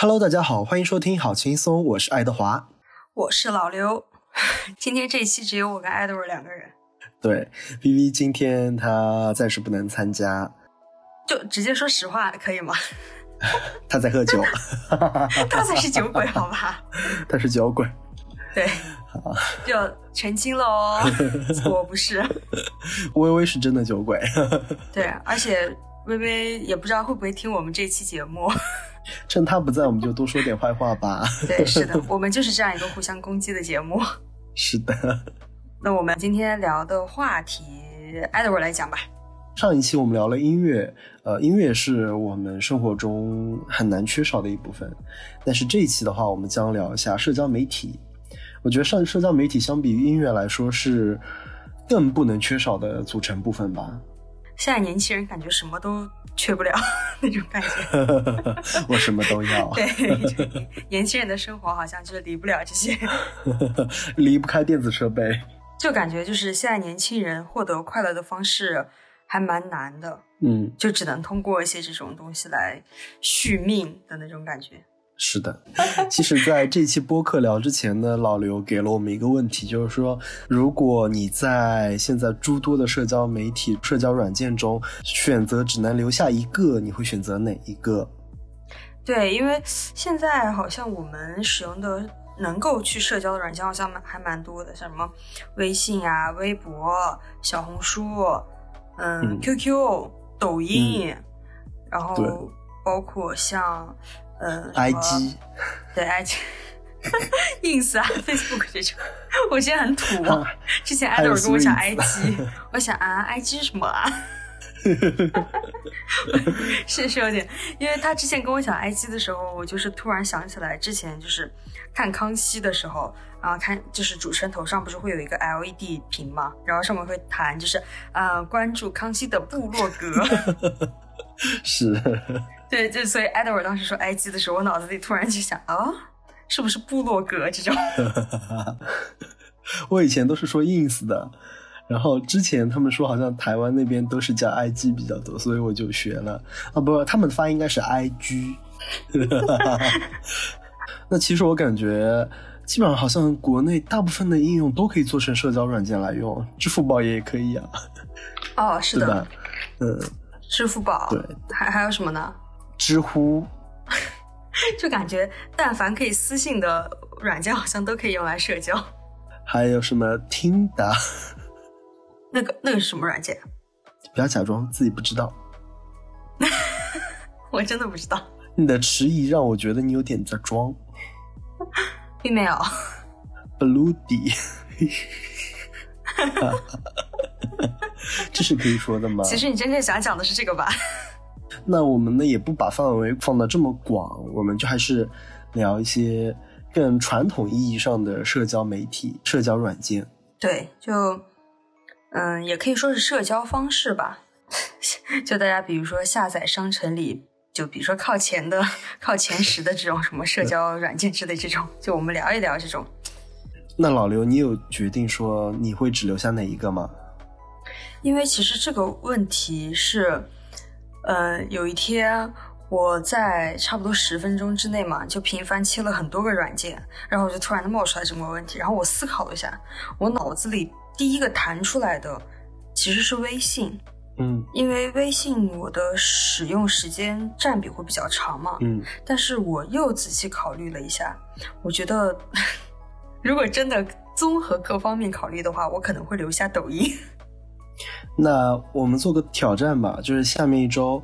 Hello，大家好，欢迎收听好轻松，我是爱德华，我是老刘。今天这一期只有我跟爱德华两个人。对，V V 今天他暂时不能参加，就直接说实话可以吗？他在喝酒，他才是酒鬼，好吧？他是酒鬼，对，就澄清了哦，我不是。微微是真的酒鬼，对，而且微微也不知道会不会听我们这期节目。趁他不在，我们就多说点坏话吧。对，是的，我们就是这样一个互相攻击的节目。是的。那我们今天聊的话题，Edward 来讲吧。上一期我们聊了音乐，呃，音乐是我们生活中很难缺少的一部分。但是这一期的话，我们将聊一下社交媒体。我觉得上社交媒体相比于音乐来说，是更不能缺少的组成部分吧。现在年轻人感觉什么都缺不了 那种感觉，我什么都要。对，年轻人的生活好像就是离不了这些，离不开电子设备。就感觉就是现在年轻人获得快乐的方式还蛮难的，嗯，就只能通过一些这种东西来续命的那种感觉。是的，其实，在这期播客聊之前呢，老刘给了我们一个问题，就是说，如果你在现在诸多的社交媒体、社交软件中选择只能留下一个，你会选择哪一个？对，因为现在好像我们使用的能够去社交的软件好像蛮还蛮多的，像什么微信啊、微博、小红书，嗯，QQ、抖音，然后包括像。嗯，IG，对，IG，ins 啊，Facebook 这种，我现在很土啊。之前艾德尔跟我讲 IG，我想啊，IG 什么啊？是是有点，因为他之前跟我讲 IG 的时候，我就是突然想起来，之前就是看康熙的时候，然后看就是主持人头上不是会有一个 LED 屏嘛，然后上面会弹，就是啊，关注康熙的部落格。是。对，就所以 Edward 当时说 IG 的时候，我脑子里突然就想啊，是不是部落格这种？我以前都是说 ins 的，然后之前他们说好像台湾那边都是叫 IG 比较多，所以我就学了啊，不，他们发音应该是 IG。那其实我感觉，基本上好像国内大部分的应用都可以做成社交软件来用，支付宝也可以啊。哦，是的，嗯，支付宝，对，还还有什么呢？知乎，就感觉但凡可以私信的软件，好像都可以用来社交。还有什么听的？那个那个是什么软件？不要假装自己不知道。我真的不知道。你的迟疑让我觉得你有点在装。并没有。Bloody，这是可以说的吗？其实你真正想讲的是这个吧？那我们呢也不把范围放得这么广，我们就还是聊一些更传统意义上的社交媒体、社交软件。对，就嗯，也可以说是社交方式吧。就大家比如说下载商城里，就比如说靠前的、靠前十的这种什么社交软件之类这种，就我们聊一聊这种。那老刘，你有决定说你会只留下哪一个吗？因为其实这个问题是。呃，有一天我在差不多十分钟之内嘛，就频繁切了很多个软件，然后我就突然的冒出来这么个问题，然后我思考了一下，我脑子里第一个弹出来的其实是微信，嗯，因为微信我的使用时间占比会比较长嘛，嗯，但是我又仔细考虑了一下，我觉得 如果真的综合各方面考虑的话，我可能会留下抖音。那我们做个挑战吧，就是下面一周，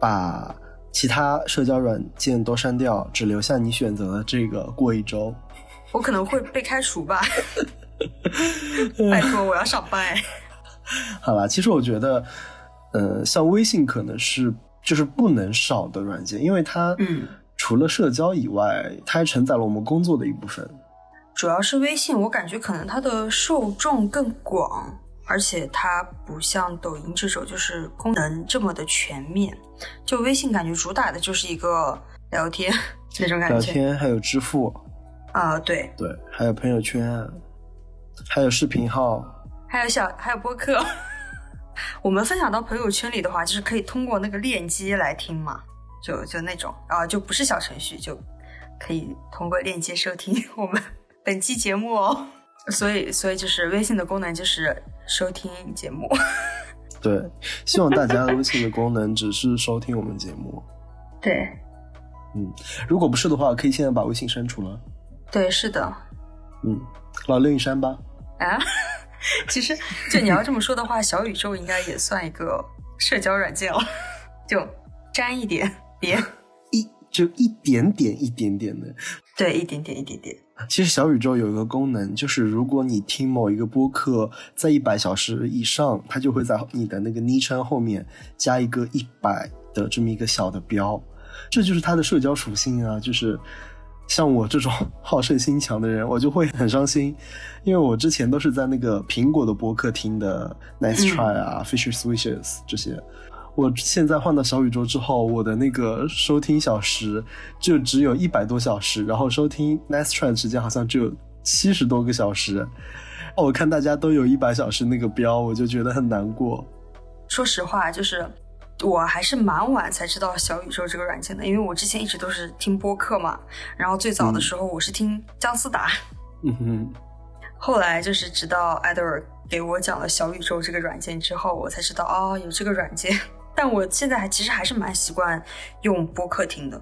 把其他社交软件都删掉，只留下你选择的这个。过一周，我可能会被开除吧。拜托，我要上班。好了，其实我觉得，呃，像微信可能是就是不能少的软件，因为它，嗯，除了社交以外，它还承载了我们工作的一部分。主要是微信，我感觉可能它的受众更广。而且它不像抖音这种，就是功能这么的全面。就微信感觉主打的就是一个聊天那种感觉，聊天还有支付啊，对对，还有朋友圈，还有视频号，还有小还有播客。我们分享到朋友圈里的话，就是可以通过那个链接来听嘛。就就那种啊，就不是小程序，就可以通过链接收听我们 本期节目哦。所以，所以就是微信的功能就是收听节目。对，希望大家微信的功能只是收听我们节目。对，嗯，如果不是的话，可以现在把微信删除了。对，是的。嗯，老六你删吧。啊，其实就你要这么说的话，小宇宙应该也算一个社交软件了，就沾一点别，一就一点点一点点的。对，一点点一点点。其实小宇宙有一个功能，就是如果你听某一个播客在一百小时以上，它就会在你的那个昵称后面加一个一百的这么一个小的标，这就是它的社交属性啊。就是像我这种 好胜心强的人，我就会很伤心，因为我之前都是在那个苹果的播客听的，Nice Try 啊，Fisher Switches 这些。我现在换到小宇宙之后，我的那个收听小时就只有一百多小时，然后收听 Nice Try 的时间好像只有七十多个小时。我看大家都有一百小时那个标，我就觉得很难过。说实话，就是我还是蛮晚才知道小宇宙这个软件的，因为我之前一直都是听播客嘛。然后最早的时候我是听姜思达，嗯哼。后来就是直到艾德尔给我讲了小宇宙这个软件之后，我才知道哦，有这个软件。但我现在还其实还是蛮习惯用播客听的，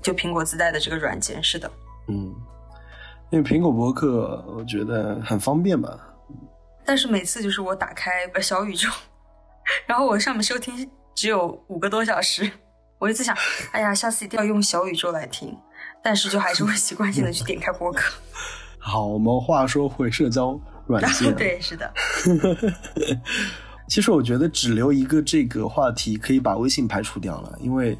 就苹果自带的这个软件。是的，嗯，因为苹果播客我觉得很方便吧。但是每次就是我打开小宇宙，然后我上面收听只有五个多小时，我就在想，哎呀，下次一定要用小宇宙来听。但是就还是会习惯性的去点开播客。好，我们话说回社交软件，对，是的。其实我觉得只留一个这个话题，可以把微信排除掉了，因为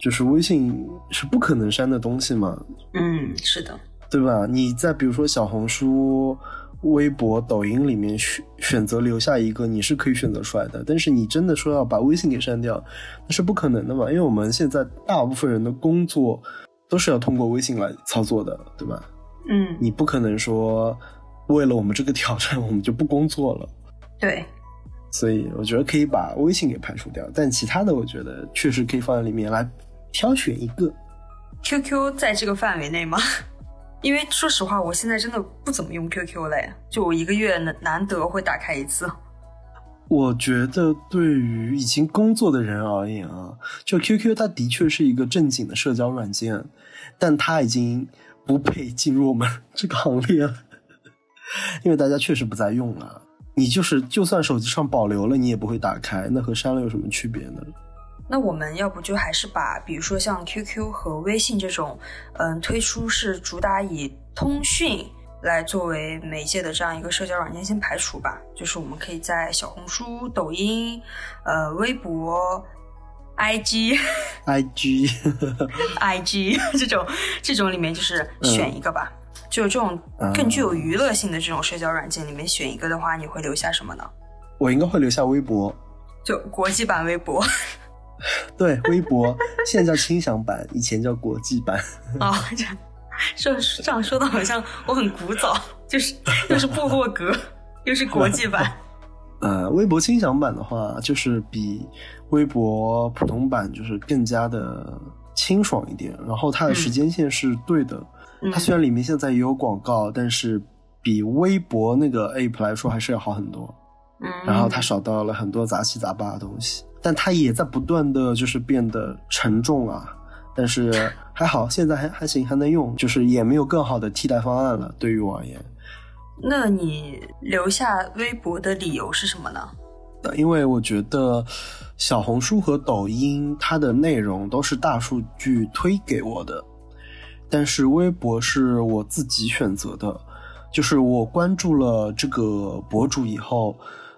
就是微信是不可能删的东西嘛。嗯，是的，对吧？你在比如说小红书、微博、抖音里面选选择留下一个，你是可以选择出来的。但是你真的说要把微信给删掉，那是不可能的嘛？因为我们现在大部分人的工作都是要通过微信来操作的，对吧？嗯，你不可能说为了我们这个挑战，我们就不工作了。对。所以我觉得可以把微信给排除掉，但其他的我觉得确实可以放在里面来挑选一个。QQ 在这个范围内吗？因为说实话，我现在真的不怎么用 QQ 嘞，就我一个月难难得会打开一次。我觉得对于已经工作的人而言啊，就 QQ 它的确是一个正经的社交软件，但它已经不配进入我们 这个行列了，因为大家确实不再用了。你就是，就算手机上保留了，你也不会打开，那和删了有什么区别呢？那我们要不就还是把，比如说像 QQ 和微信这种，嗯，推出是主打以通讯来作为媒介的这样一个社交软件先排除吧。就是我们可以在小红书、抖音、呃，微博、IG、IG、IG 这种这种里面，就是选一个吧。就这种更具有娱乐性的这种社交软件里面选一个的话，你会留下什么呢？我应该会留下微博，就国际版微博。对，微博现在叫轻享版，以前叫国际版。哦，这样说这样说的好像我很古早，就是又是部落格，又是国际版。呃，微博轻享版的话，就是比微博普通版就是更加的清爽一点，然后它的时间线是对的。它虽然里面现在也有广告，但是比微博那个 app 来说还是要好很多。嗯，然后它少到了很多杂七杂八的东西，但它也在不断的就是变得沉重啊。但是 还好，现在还还行，还能用，就是也没有更好的替代方案了。对于我而言，那你留下微博的理由是什么呢？因为我觉得小红书和抖音它的内容都是大数据推给我的。但是微博是我自己选择的，就是我关注了这个博主以后，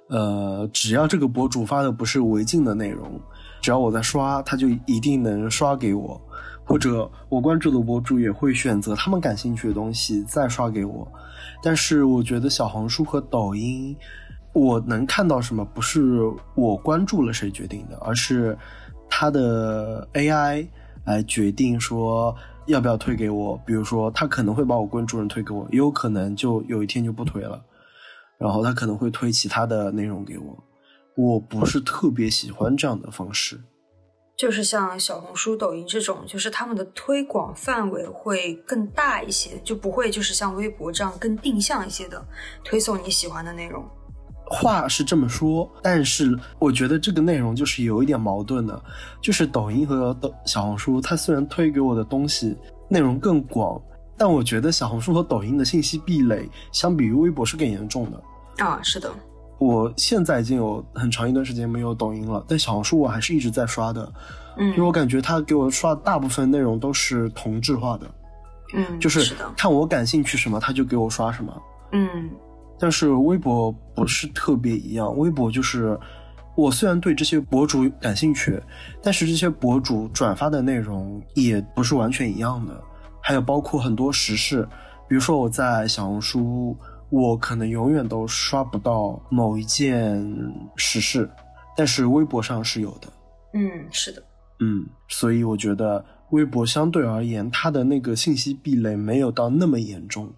呃，只要这个博主发的不是违禁的内容，只要我在刷，他就一定能刷给我，或者我关注的博主也会选择他们感兴趣的东西再刷给我。但是我觉得小红书和抖音，我能看到什么不是我关注了谁决定的，而是它的 AI 来决定说。要不要推给我？比如说，他可能会把我关注人推给我，也有可能就有一天就不推了。然后他可能会推其他的内容给我。我不是特别喜欢这样的方式。就是像小红书、抖音这种，就是他们的推广范围会更大一些，就不会就是像微博这样更定向一些的推送你喜欢的内容。话是这么说，但是我觉得这个内容就是有一点矛盾的，就是抖音和抖小红书，它虽然推给我的东西内容更广，但我觉得小红书和抖音的信息壁垒相比于微博是更严重的。啊，是的，我现在已经有很长一段时间没有抖音了，但小红书我还是一直在刷的，嗯，因为我感觉它给我刷大部分内容都是同质化的，嗯，就是，看我感兴趣什么，它就给我刷什么。嗯。但是微博不是特别一样，微博就是我虽然对这些博主感兴趣，但是这些博主转发的内容也不是完全一样的，还有包括很多时事，比如说我在小红书，我可能永远都刷不到某一件时事，但是微博上是有的。嗯，是的。嗯，所以我觉得微博相对而言，它的那个信息壁垒没有到那么严重。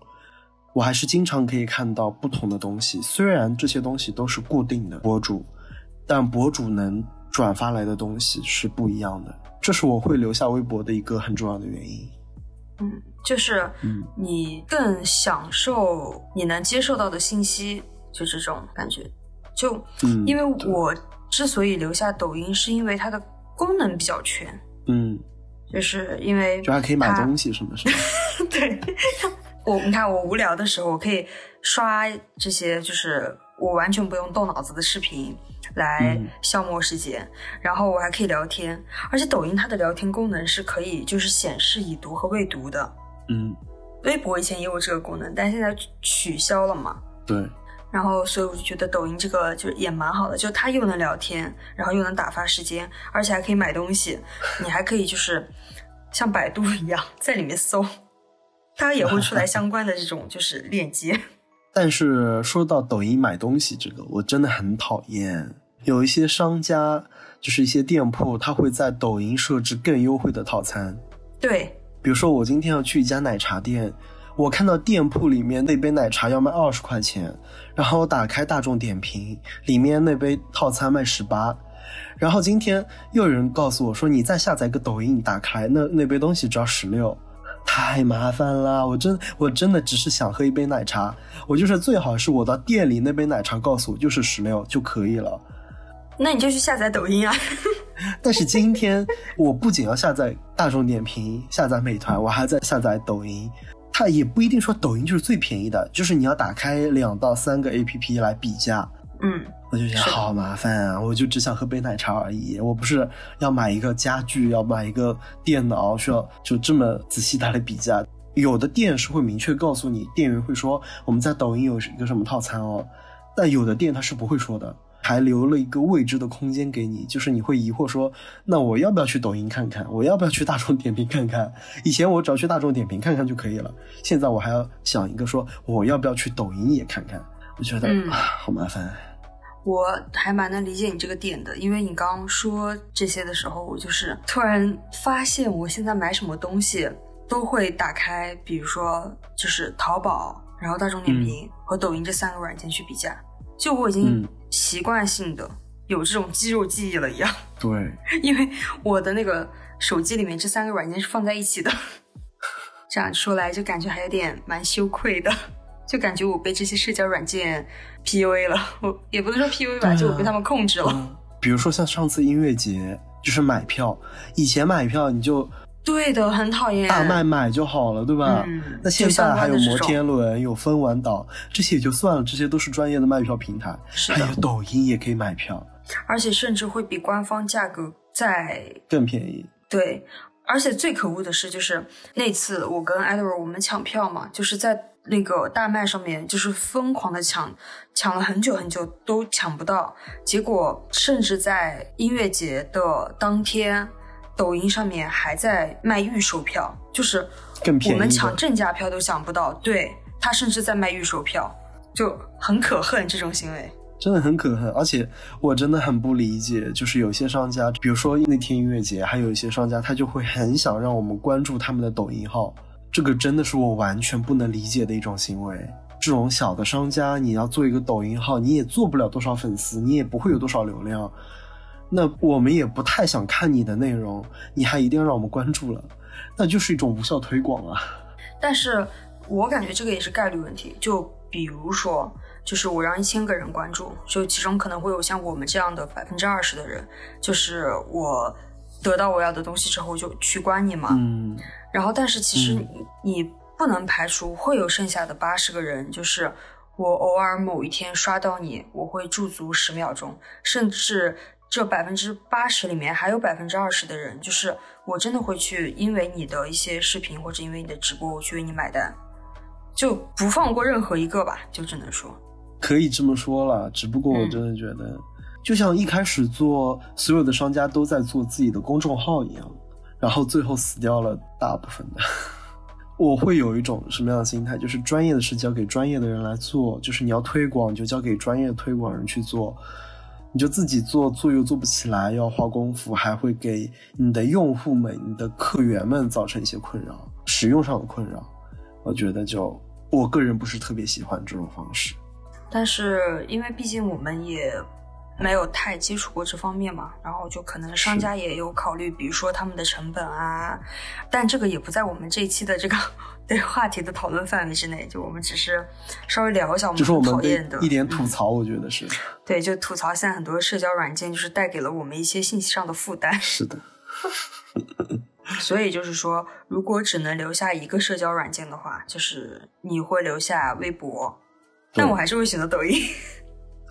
我还是经常可以看到不同的东西，虽然这些东西都是固定的博主，但博主能转发来的东西是不一样的，这是我会留下微博的一个很重要的原因。嗯，就是你更享受你能接受到的信息，就这种感觉。就因为我之所以留下抖音，是因为它的功能比较全。嗯，就是因为就还可以买东西什么什么。对。我你看，我无聊的时候，我可以刷这些，就是我完全不用动脑子的视频来消磨时间，然后我还可以聊天，而且抖音它的聊天功能是可以就是显示已读和未读的。嗯，微博以前也有这个功能，但现在取消了嘛？对。然后，所以我就觉得抖音这个就也蛮好的，就它又能聊天，然后又能打发时间，而且还可以买东西，你还可以就是像百度一样在里面搜。它也会出来 相关的这种就是链接，但是说到抖音买东西这个，我真的很讨厌。有一些商家，就是一些店铺，他会在抖音设置更优惠的套餐。对，比如说我今天要去一家奶茶店，我看到店铺里面那杯奶茶要卖二十块钱，然后我打开大众点评，里面那杯套餐卖十八，然后今天又有人告诉我说，你再下载个抖音，打开那那杯东西只要十六。太麻烦了，我真我真的只是想喝一杯奶茶，我就是最好是我到店里那杯奶茶告诉我就是十六就可以了。那你就去下载抖音啊。但是今天我不仅要下载大众点评、下载美团，我还在下载抖音。它也不一定说抖音就是最便宜的，就是你要打开两到三个 A P P 来比价。嗯。我就觉得好麻烦啊！我就只想喝杯奶茶而已，我不是要买一个家具，要买一个电脑，需要就这么仔细的来比价。有的店是会明确告诉你，店员会说我们在抖音有一个什么套餐哦，但有的店他是不会说的，还留了一个未知的空间给你，就是你会疑惑说，那我要不要去抖音看看？我要不要去大众点评看看？以前我只要去大众点评看看就可以了，现在我还要想一个说，我要不要去抖音也看看？我觉得啊，好麻烦。我还蛮能理解你这个点的，因为你刚刚说这些的时候，我就是突然发现，我现在买什么东西都会打开，比如说就是淘宝，然后大众点评和抖音这三个软件去比价，就我已经习惯性的有这种肌肉记忆了一样。对，因为我的那个手机里面这三个软件是放在一起的，这样说来就感觉还有点蛮羞愧的。就感觉我被这些社交软件 PUA 了，我也不能说 PUA 吧，就我被他们控制了。比如说像上次音乐节，就是买票，以前买票你就对的，很讨厌大麦买就好了，对吧？那现在还有摩天轮，有分玩岛，这些也就算了，这些都是专业的卖票平台，还有抖音也可以买票，而且甚至会比官方价格再更便宜。对，而且最可恶的是，就是那次我跟 Edward 我们抢票嘛，就是在。那个大麦上面就是疯狂的抢，抢了很久很久都抢不到，结果甚至在音乐节的当天，抖音上面还在卖预售票，就是我们抢正价票都抢不到，对他甚至在卖预售票，就很可恨这种行为，真的很可恨，而且我真的很不理解，就是有些商家，比如说那天音乐节，还有一些商家，他就会很想让我们关注他们的抖音号。这个真的是我完全不能理解的一种行为。这种小的商家，你要做一个抖音号，你也做不了多少粉丝，你也不会有多少流量。那我们也不太想看你的内容，你还一定要让我们关注了，那就是一种无效推广啊。但是我感觉这个也是概率问题。就比如说，就是我让一千个人关注，就其中可能会有像我们这样的百分之二十的人，就是我得到我要的东西之后就取关你嘛。嗯，然后，但是其实嗯。你不能排除会有剩下的八十个人，就是我偶尔某一天刷到你，我会驻足十秒钟，甚至这百分之八十里面还有百分之二十的人，就是我真的会去因为你的一些视频或者因为你的直播，我去为你买单，就不放过任何一个吧，就只能说，可以这么说了，只不过我嗯真的觉得，就像一开始做所有的商家都在做自己的公众号一样，然后最后死掉了大部分的。我会有一种什么样的心态？就是专业的事交给专业的人来做，就是你要推广就交给专业的推广人去做，你就自己做做又做不起来，要花功夫，还会给你的用户们、你的客源们造成一些困扰，使用上的困扰。我觉得就我个人不是特别喜欢这种方式。但是因为毕竟我们也没有太接触过这方面嘛，然后就可能商家也有考虑，比如说他们的成本啊，但这个也不在我们这一期的这个对话题的讨论范围之内，就我们只是稍微聊一下我们讨厌的一点吐嗯槽，我觉得是、对，就吐槽现在很多社交软件就是带给了我们一些信息上的负担，是的，所以就是说，如果只能留下一个社交软件的话，就是你会留下微博，但我还是会选择抖音。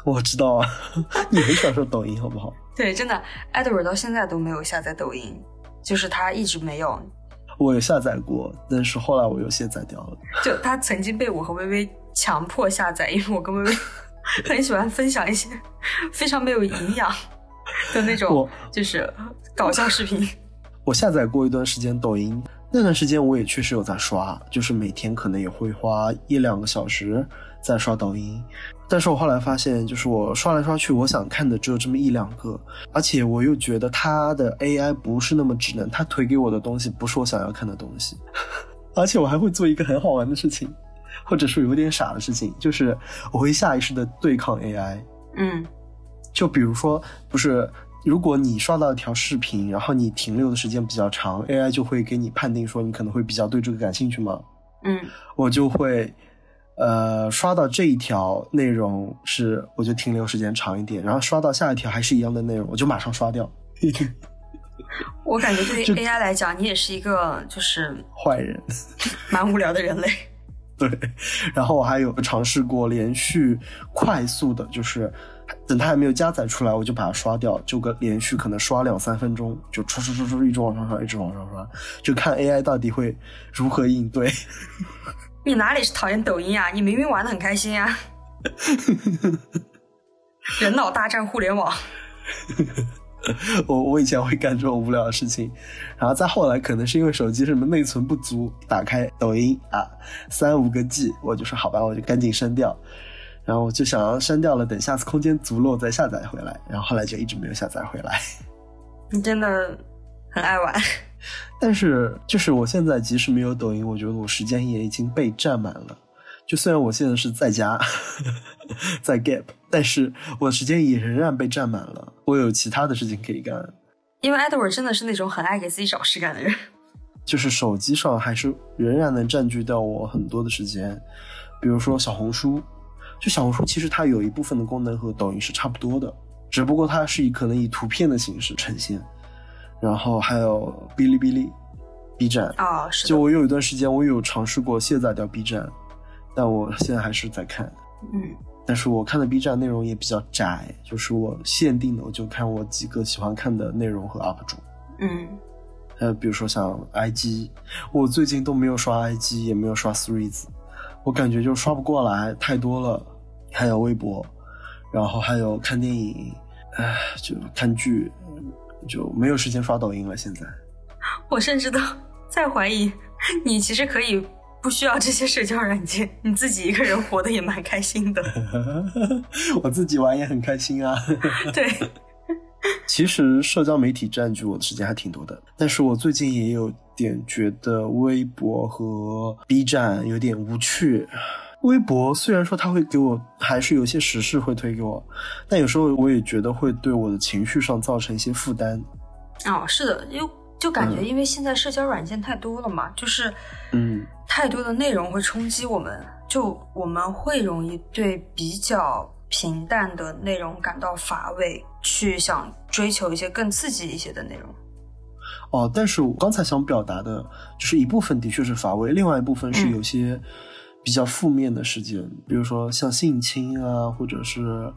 我知道啊，你很享受抖音好不好？对，真的，Edward 到现在都没有下载抖音，就是他一直没有。我有下载过，但是后来我又卸载掉了。就他曾经被我和微微强迫下载，因为我跟微微 很喜欢分享一些非常没有营养的那种，就是搞笑视频。我下载过一段时间抖音，那段时间我也确实有在刷，就是每天可能也会花一两个小时在刷抖音。但是我后来发现，就是我刷来刷去，我想看的只有这么一两个，而且我又觉得它的 AI 不是那么智能，它推给我的东西不是我想要看的东西，而且我还会做一个很好玩的事情，或者说有点傻的事情，就是我会下意识的对抗 AI。嗯。就比如说，不是，如果你刷到一条视频，然后你停留的时间比较长，AI 就会给你判定说你可能会比较对这个感兴趣吗，嗯。我就会，呃，刷到这一条内容是我就停留时间长一点，然后刷到下一条还是一样的内容，我就马上刷掉。我感觉对于 AI 来讲，你也是一个就是坏人，蛮无聊的人类。对。然后我还有尝试过连续快速的，就是等它还没有加载出来，我就把它刷掉，就个连续可能刷两三分钟，就刷刷刷刷，一直往上刷，一直往上刷，就看 AI 到底会如何应对。你哪里是讨厌抖音啊？你明明玩的很开心啊！人脑大战互联网，我我以前会干这种无聊的事情，然后再后来可能是因为手机什么内存不足，打开抖音啊三五个 G，我就说好吧，我就赶紧删掉，然后我就想要删掉了，等下次空间足了我再下载回来，然后后来就一直没有下载回来。你真的很爱玩。但是就是我现在即使没有抖音，我觉得我时间也已经被占满了。就虽然我现在是在家，在 gap，但是我的时间也仍然被占满了。我有其他的事情可以干。因为 Edward 真的是那种很爱给自己找事干的人。就是手机上还是仍然能占据掉我很多的时间，比如说小红书，就小红书其实它有一部分的功能和抖音是差不多的，只不过它是以可能以图片的形式呈现，然后还有哔哩哔哩、B 站，哦，是，就我有一段时间我有尝试过卸载掉 B 站，但我现在还是在看，嗯但是我看的 B 站内容也比较窄，就是我限定的我就看我几个喜欢看的内容和 UP 主。嗯还有，比如说像 IG，我最近都没有刷 IG，也没有刷 Threads，我感觉就刷不过来，太多了。还有微博，然后还有看电影，唉，就看剧，就没有时间刷抖音了。现在，我甚至都在怀疑，你其实可以不需要这些社交软件，你自己一个人活得也蛮开心的。我自己玩也很开心啊。对，其实社交媒体占据我的时间还挺多的，但是我最近也有点觉得微博和 B 站有点无趣。微博虽然说它会给我，还是有些时事会推给我，但有时候我也觉得会对我的情绪上造成一些负担。哦，是的，因为就感觉因为现在社交软件太多了嘛，就是嗯，太多的内容会冲击我们，就我们会容易对比较平淡的内容感到乏味，去想追求一些更刺激一些的内容。哦，但是我刚才想表达的就是一部分的确是乏味，另外一部分是有些比较负面的事件，比如说像性侵啊，或者是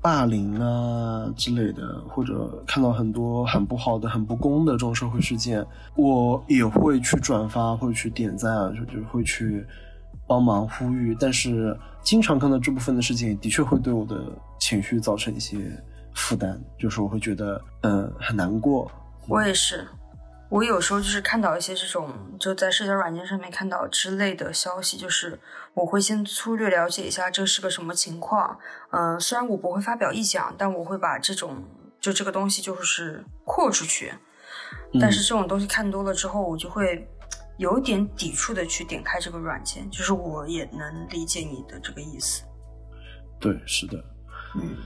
霸凌啊之类的，或者看到很多很不好的、很不公的这种社会事件，我也会去转发，会去点赞啊，就会去帮忙呼吁。但是经常看到这部分的事情，的确会对我的情绪造成一些负担，就是我会觉得嗯很难过。我也是，我有时候就是看到一些这种就在社交软件上面看到之类的消息，就是我会先粗略了解一下这是个什么情况。嗯、虽然我不会发表意见，但我会把这种就这个东西就是扩出去。但是这种东西看多了之后，我就会有点抵触的去点开这个软件，就是我也能理解你的这个意思。对，是的，嗯，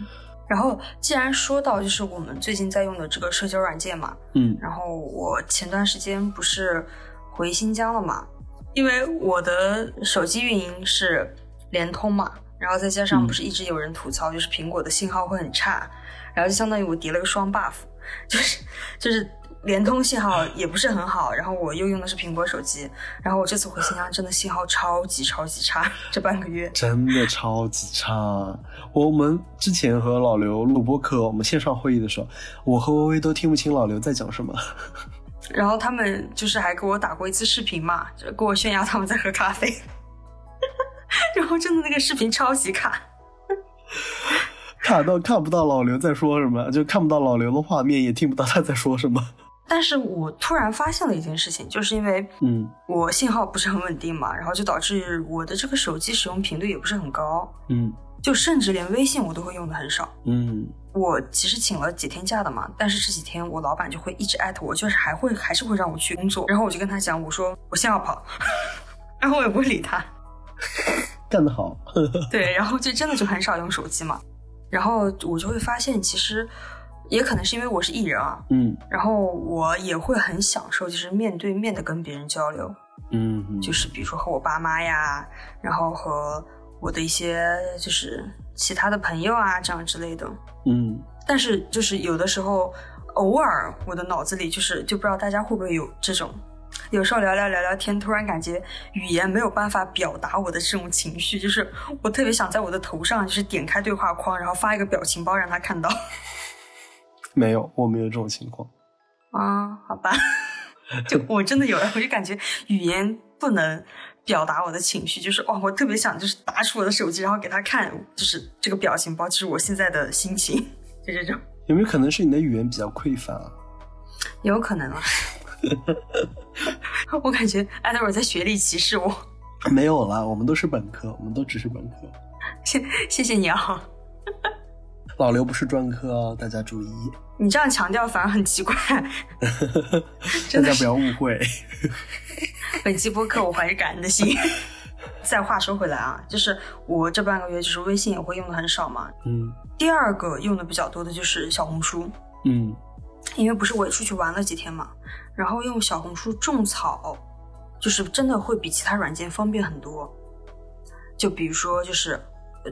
然后既然说到就是我们最近在用的这个社交软件嘛，嗯。然后我前段时间不是回新疆了嘛，因为我的手机运营是联通嘛，然后再加上嗯。不是一直有人吐槽，就是苹果的信号会很差，然后就相当于我叠了个双 buff，就是就是联通信号也不是很好，然后我又用的是苹果手机，然后我这次回新疆真的信号超级超级差，这半个月。真的超级差。我们之前和老刘录播课，我们线上会议的时候，我和微微都听不清老刘在讲什么。然后他们就是还给我打过一次视频嘛，就给我炫耀他们在喝咖啡，然后真的那个视频超级卡。卡到看不到老刘在说什么，就看不到老刘的画面，也听不到他在说什么。但是我突然发现了一件事情，就是因为嗯我信号不是很稳定嘛，然后就导致我的这个手机使用频率也不是很高，嗯就甚至连微信我都会用的很少。嗯我其实请了几天假的嘛，但是这几天我老板就会一直艾特我，就是还会还是会让我去工作，然后我就跟他讲，我说我信号跑，然后我也不会理他。干得好。对，然后就真的就很少用手机嘛，然后我就会发现，其实也可能是因为我是艺人啊，嗯。然后我也会很享受，就是面对面的跟别人交流，嗯嗯，就是比如说和我爸妈呀，然后和我的一些就是其他的朋友啊，这样之类的。嗯。但是就是有的时候，偶尔我的脑子里就是就不知道大家会不会有这种，有时候聊聊聊聊天，突然感觉语言没有办法表达我的这种情绪，就是我特别想在我的头上就是点开对话框，然后发一个表情包让他看到。没有，我没有这种情况。啊，好吧，就我真的有，我就感觉语言不能表达我的情绪，就是哇，我特别想就是拿出我的手机，然后给他看，就是这个表情包，就是我现在的心情，就这种，有没有可能是你的语言比较匮乏？有可能啊。我感觉艾德尔在学历歧视我，没有啦，我们都是本科，我们都只是本科。谢谢谢你啊！老刘不是专科哦，大家注意，你这样强调反而很奇怪。大真的是家不要误会。本期播客我怀着感恩的心。再话说回来啊，就是我这半个月就是微信也会用的很少嘛。嗯第二个用的比较多的就是小红书，嗯因为不是我也出去玩了几天嘛，然后用小红书种草，就是真的会比其他软件方便很多。就比如说，就是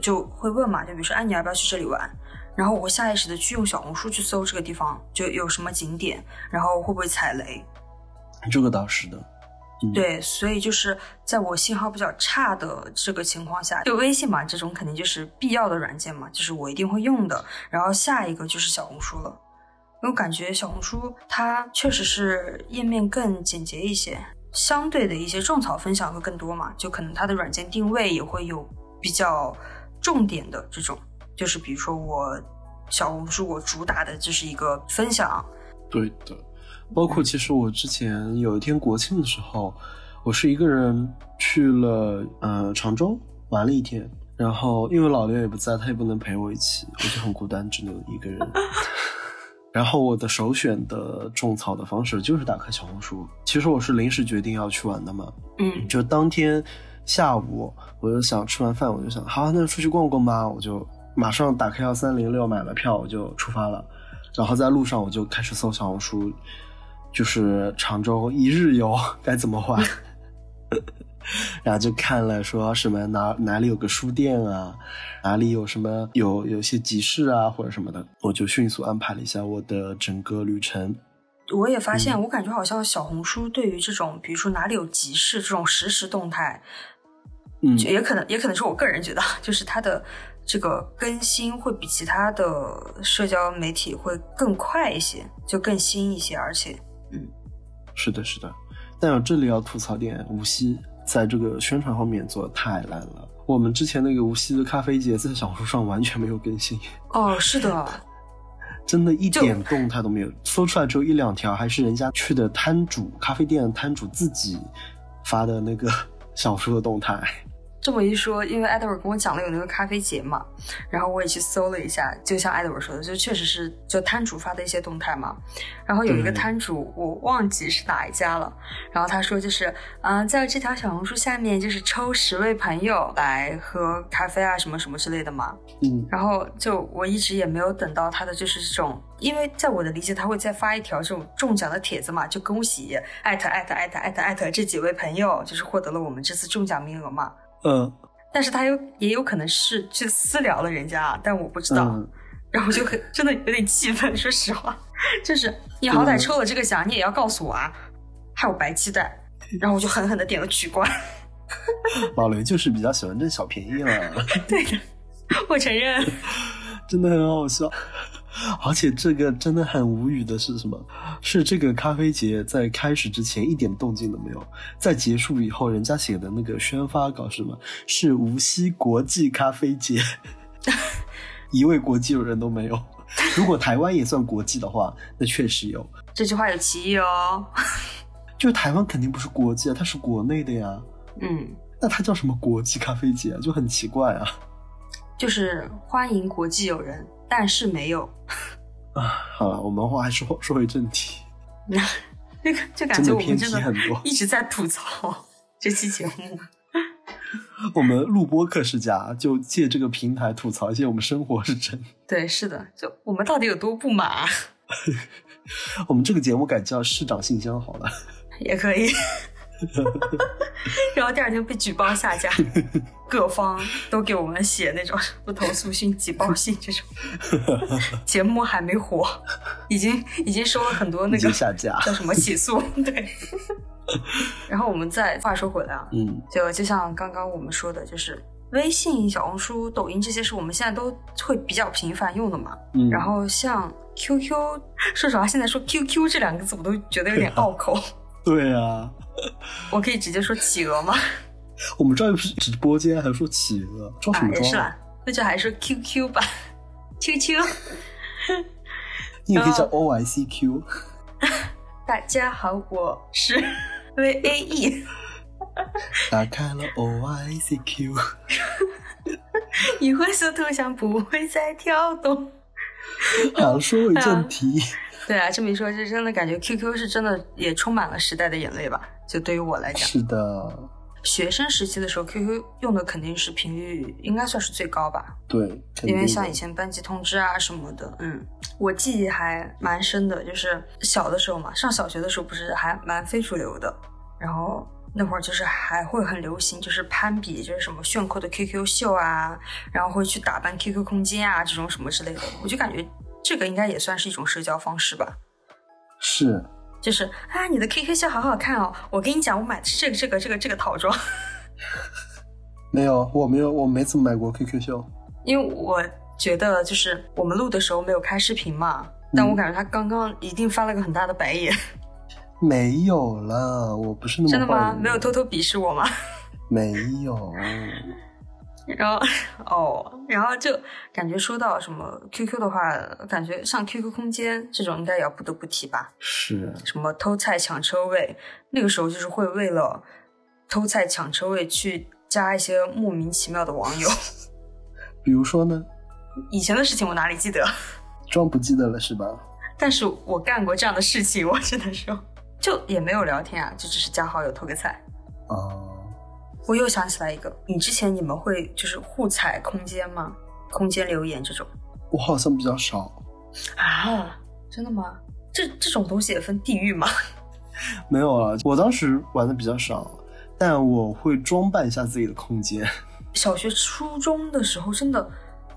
就会问嘛，就比如说，哎，你要不要去这里玩？然后我会下意识的去用小红书去搜这个地方就有什么景点，然后会不会踩雷？这个倒是的。嗯、，对，所以就是在我信号比较差的这个情况下，就微信嘛，这种肯定就是必要的软件嘛，就是我一定会用的。然后下一个就是小红书了，因为我感觉小红书它确实是页面更简洁一些，相对的一些种草分享会更多嘛，就可能它的软件定位也会有比较重点的这种，就是比如说我小红书我主打的就是一个分享，对的。包括其实我之前有一天国庆的时候，我是一个人去了呃常州玩了一天，然后因为老刘也不在，他也不能陪我一起，我就很孤单，只能一个人。然后我的首选的种草的方式就是打开小红书。其实我是临时决定要去玩的嘛，嗯就当天下午我就想吃完饭，我就想好，那就出去逛逛吧，我就马上打开幺三零六买了票，我就出发了。然后在路上我就开始搜小红书，就是常州一日游该怎么玩。然后就看了说什么哪哪里有个书店啊，哪里有什么有有些集市啊或者什么的，我就迅速安排了一下我的整个旅程。我也发现，我感觉好像小红书对于这种，比如说哪里有集市这种实时动态，嗯，也可能也可能是我个人觉得，就是它的这个更新会比其他的社交媒体会更快一些，就更新一些，而且，嗯，是的，是的。但我这里要吐槽点，无锡在这个宣传方面做的太烂了。我们之前那个无锡的咖啡节在小红书上完全没有更新。哦，是的。真的一点动态都没有，搜出来只有一两条，还是人家去的摊主咖啡店摊主自己发的那个 小说的动态。这么一说，因为艾德文跟我讲了有那个咖啡节嘛，然后我也去搜了一下，就像艾德文说的，就确实是就摊主发的一些动态嘛。然后有一个摊主，我忘记是哪一家了，然后他说就是，嗯，在这条小红书下面就是抽十位朋友来喝咖啡啊，什么什么之类的嘛。嗯。然后就我一直也没有等到他的就是这种，因为在我的理解，他会再发一条这种中奖的帖子嘛，就恭喜艾特艾特艾特艾特艾特这几位朋友，就是获得了我们这次中奖名额嘛。嗯，但是他有也有可能是去私聊了人家，但我不知道，然后就很真的有点气愤。说实话，就是你好歹抽了这个奖，你也要告诉我啊，害我白期待。然后我就狠狠的点了取关。老雷就是比较喜欢占小便宜嘛。对的，我承认。真的很好笑。而且这个真的很无语的是什么？是这个咖啡节在开始之前一点动静都没有，在结束以后，人家写的那个宣发稿是什么？是无锡国际咖啡节，一位国际友人都没有。如果台湾也算国际的话，那确实有。这句话有歧义哦。就台湾肯定不是国际啊，它是国内的呀。嗯。那它叫什么国际咖啡节啊？就很奇怪啊。就是欢迎国际友人。但是没有啊，好了，我们话还说说回正题。那那个就感觉我们真的一直在吐槽这期节目。我们录播课是假，就借这个平台吐槽一些我们生活是真。对，是的，就我们到底有多不满？我们这个节目改叫市长信箱好了，也可以。然后第二天被举报下架，各方都给我们写那种不投诉信、举报信这种。节目还没火，已经已经收了很多那个下架叫什么起诉？对。然后我们再话说回来啊，嗯，就就像刚刚我们说的，就是微信、小红书、抖音这些是我们现在都会比较频繁用的嘛。嗯。然后像 QQ，说实话，现在说 QQ 这两个字，我都觉得有点拗口。对啊。我可以直接说企鹅吗？我们这又不是直播间，还说企鹅，装什么装？也是啦，那就还是 QQ 吧，QQ。你也可以叫 OICQ。大家好，我是 VAE。打开了 OICQ。你灰色头像不会再跳动。好，说回正题。对啊，这么一说，就真的感觉 QQ 是真的也充满了时代的眼泪吧？就对于我来讲，是的。学生时期的时候，QQ 用的肯定是频率应该算是最高吧？对，因为像以前班级通知啊什么的，嗯，我记忆还蛮深的，就是小的时候嘛，上小学的时候不是还蛮非主流的，然后那会儿就是还会很流行，就是攀比，就是什么炫酷的 QQ 秀啊，然后会去打扮 QQ 空间啊这种什么之类的，我就感觉。这个应该也算是一种社交方式吧，是，就是啊，你的 QQ 秀好好看哦，我跟你讲，我买的是这个这个这个这个套装。没有，我没有，我没怎么买过 QQ 秀，因为我觉得就是我们录的时候没有开视频嘛，但我感觉他刚刚一定翻了个很大的白眼。没有了，我不是那么真的吗？没有偷偷鄙视我吗？没有。然后 哦，然后就感觉说到什么 QQ 的话，感觉上 QQ 空间这种应该也要不得不提吧？是什么偷菜抢车位？那个时候就是会为了偷菜抢车位去加一些莫名其妙的网友。比如说呢？以前的事情我哪里记得？装不记得了是吧？但是我干过这样的事情，我只能说，就也没有聊天啊，就只是加好友偷个菜。哦。我又想起来一个，你之前你们会就是互踩空间吗？空间留言这种我好像比较少，啊？真的吗？这这种东西也分地域吗？没有啊。我当时玩的比较少，但我会装扮一下自己的空间。小学、初中的时候，真的，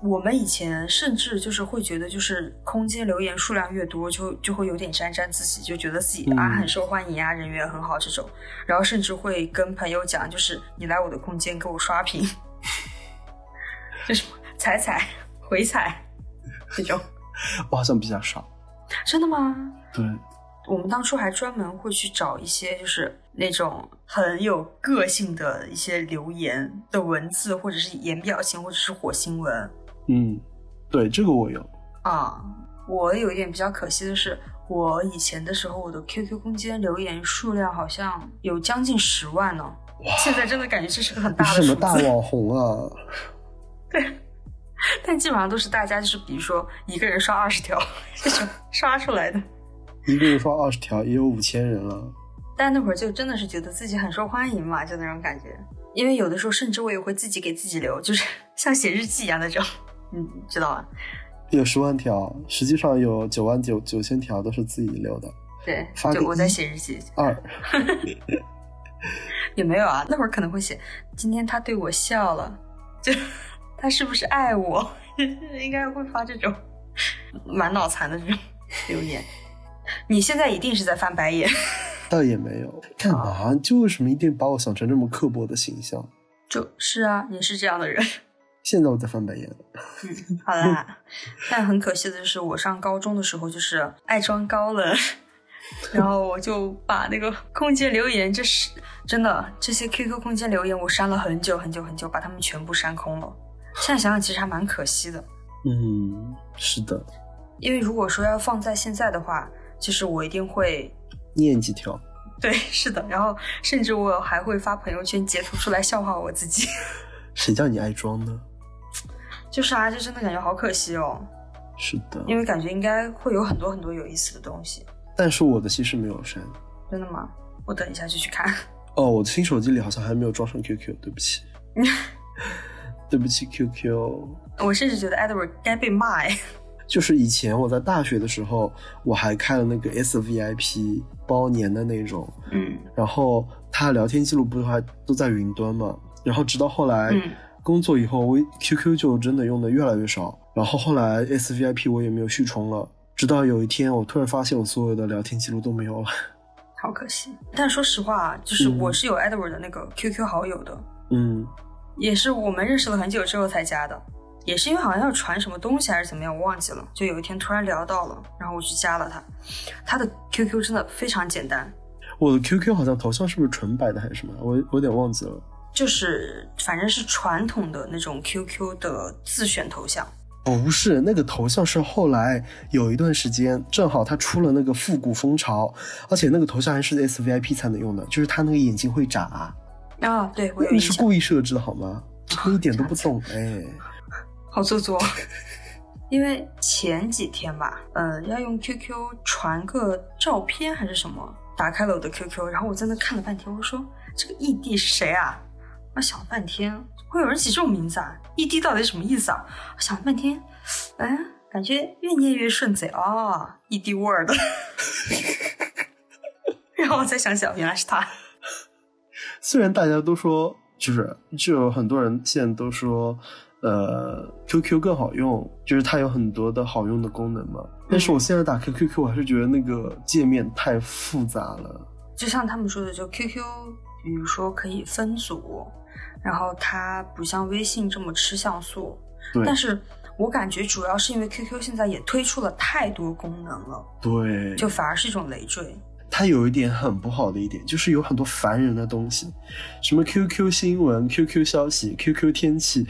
我们以前甚至就是会觉得，就是空间留言数量越多，就就会有点沾沾自喜，就觉得自己啊嗯很受欢迎啊，人缘很好这种，然后甚至会跟朋友讲，就是你来我的空间给我刷屏，就是踩踩回踩这种，我好像比较少。真的吗？对，我们当初还专门会去找一些就是那种很有个性的一些留言的文字，或者是言表情，或者是火星文。嗯，对，这个我有。啊，我有一点比较可惜的是，我以前的时候，我的 QQ 空间留言数量好像有将近十万呢。现在真的感觉这是个很大的什么大，网 红啊？对但基本上都是大家就是比如说一个人刷二十条这种 刷出来的。一个人刷二十条，也有五千人了。但那会儿就真的是觉得自己很受欢迎嘛，就那种感觉。因为有的时候甚至我也会自己给自己留，就是像写日记一样那种，嗯，知道吧？有十万条，实际上有九万九九千条都是自己留的。对，发个就我在写日记，二，也没有啊，那会儿可能会写，今天他对我笑了，就他是不是爱我？应该会发这种满脑残的这种留言。你现在一定是在翻白眼，倒也没有。干嘛？就为什么一定把我想成这么刻薄的形象？就是啊，你是这样的人。现在我在翻白眼。好啦，但很可惜的就是，我上高中的时候就是爱装高冷，然后我就把那个空间留言，这是真的，这些 QQ 空间留言我删了很久很久很久，把它们全部删空了。现在想想，其实还蛮可惜的，嗯，是的，因为如果说要放在现在的话，就是我一定会。念几条。对，是的，然后甚至我还会发朋友圈截图出来笑话我自己，谁叫你爱装呢？就是啊，就真的感觉好可惜哦，是的，因为感觉应该会有很多很多有意思的东西。但是我的其实没有删。真的吗？我等一下就去看。哦，我的新手机里好像还没有装上 QQ，对不起，对不起 QQ。我甚至觉得 Edward 该被骂哎。就是以前我在大学的时候，我还开了那个 SVIP 包年的那种，嗯然后他聊天记录不是还都在云端嘛？然后直到后来嗯工作以后，我 QQ 就真的用的越来越少。然后后来 SVIP 我也没有续充了，直到有一天我突然发现我所有的聊天记录都没有了。好可惜。但说实话，就是嗯我是有 Edward 的那个 QQ 好友的，嗯，也是我们认识了很久之后才加的，也是因为好像要传什么东西还是怎么样，我忘记了。就有一天突然聊到了，然后我去加了他。他的 QQ 真的非常简单，我的 QQ 好像头像是不是纯白的还是什么？我我有点忘记了。就是反正是传统的那种 QQ 的自选头像。不是，那个头像是后来有一段时间，正好他出了那个复古风潮，而且那个头像还是 SVIP 才能用的，就是他那个眼睛会眨，啊，对我有那是，故意设置的好吗？你一点都不懂 哎。好做作。因为前几天吧，呃，要用 QQ 传个照片还是什么，打开了我的 QQ，然后我在那看了半天，我说这个异地是谁啊？我想了半天，会有人起这种名字啊？异地到底什么意思啊？我想了半天，哎，感觉越念越顺嘴哦，异地 word。然后我才想起来，原来是他。虽然大家都说，就是就有很多人现在都说，呃，QQ 更好用，就是它有很多的好用的功能嘛。但是我现在打 QQQ，我还是觉得那个界面太复杂了。就像他们说的，就 QQ，比如说可以分组，然后它不像微信这么吃像素。但是我感觉主要是因为 QQ 现在也推出了太多功能了，对，就反而是一种累赘。它有一点很不好的一点，就是有很多烦人的东西，什么 QQ 新闻、QQ 消息、QQ 天气。